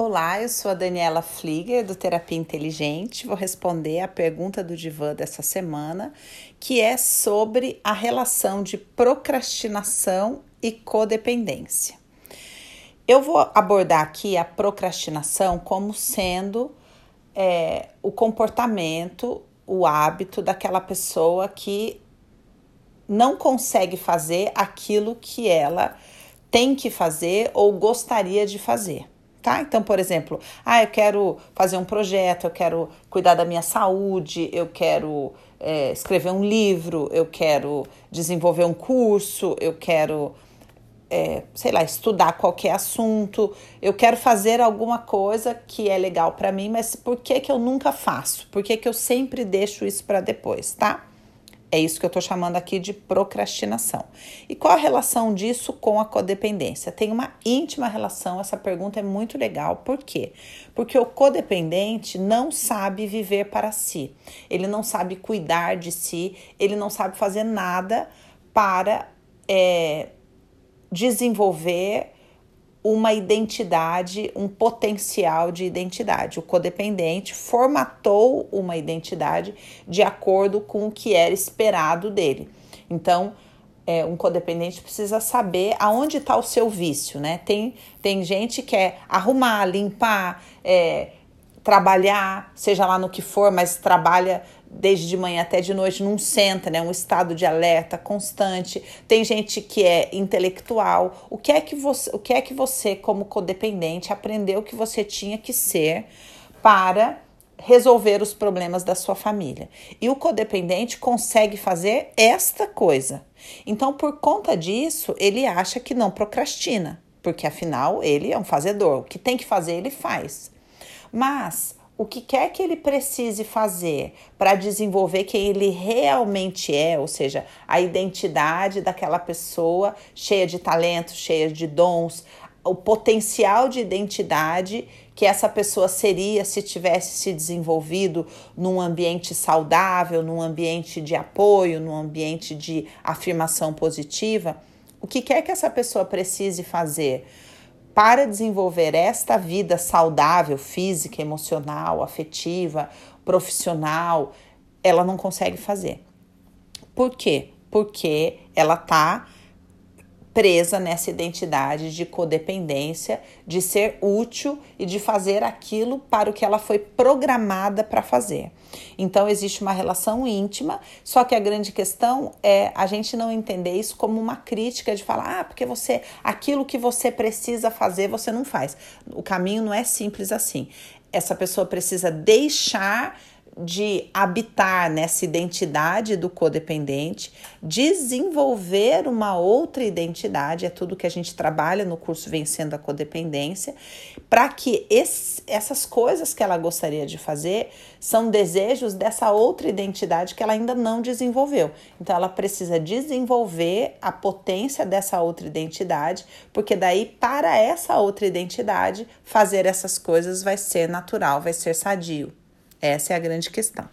Olá, eu sou a Daniela Flieger do Terapia Inteligente. Vou responder a pergunta do Divã dessa semana, que é sobre a relação de procrastinação e codependência. Eu vou abordar aqui a procrastinação como sendo é, o comportamento, o hábito daquela pessoa que não consegue fazer aquilo que ela tem que fazer ou gostaria de fazer tá? Então, por exemplo, ah, eu quero fazer um projeto, eu quero cuidar da minha saúde, eu quero é, escrever um livro, eu quero desenvolver um curso, eu quero, é, sei lá, estudar qualquer assunto, eu quero fazer alguma coisa que é legal para mim, mas por que, que eu nunca faço? Por que, que eu sempre deixo isso para depois, tá? É isso que eu estou chamando aqui de procrastinação. E qual a relação disso com a codependência? Tem uma íntima relação, essa pergunta é muito legal. Por quê? Porque o codependente não sabe viver para si, ele não sabe cuidar de si, ele não sabe fazer nada para é, desenvolver uma identidade, um potencial de identidade. O codependente formatou uma identidade de acordo com o que era esperado dele. Então, é, um codependente precisa saber aonde está o seu vício, né? Tem, tem gente que quer arrumar, limpar, é, trabalhar, seja lá no que for, mas trabalha desde de manhã até de noite, não senta, né? Um estado de alerta constante. Tem gente que é intelectual. O que é que você, o que é que você como codependente aprendeu que você tinha que ser para resolver os problemas da sua família? E o codependente consegue fazer esta coisa. Então, por conta disso, ele acha que não procrastina, porque afinal ele é um fazedor. O que tem que fazer, ele faz. Mas o que quer que ele precise fazer para desenvolver quem ele realmente é, ou seja, a identidade daquela pessoa cheia de talentos, cheia de dons, o potencial de identidade que essa pessoa seria se tivesse se desenvolvido num ambiente saudável, num ambiente de apoio, num ambiente de afirmação positiva. O que quer que essa pessoa precise fazer? Para desenvolver esta vida saudável, física, emocional, afetiva, profissional, ela não consegue fazer. Por quê? Porque ela está presa nessa identidade de codependência, de ser útil e de fazer aquilo para o que ela foi programada para fazer. Então existe uma relação íntima, só que a grande questão é a gente não entender isso como uma crítica de falar, ah, porque você aquilo que você precisa fazer, você não faz. O caminho não é simples assim. Essa pessoa precisa deixar de habitar nessa identidade do codependente, desenvolver uma outra identidade, é tudo que a gente trabalha no curso Vencendo a Codependência, para que esse, essas coisas que ela gostaria de fazer são desejos dessa outra identidade que ela ainda não desenvolveu. Então ela precisa desenvolver a potência dessa outra identidade, porque daí para essa outra identidade fazer essas coisas vai ser natural, vai ser sadio. Essa é a grande questão.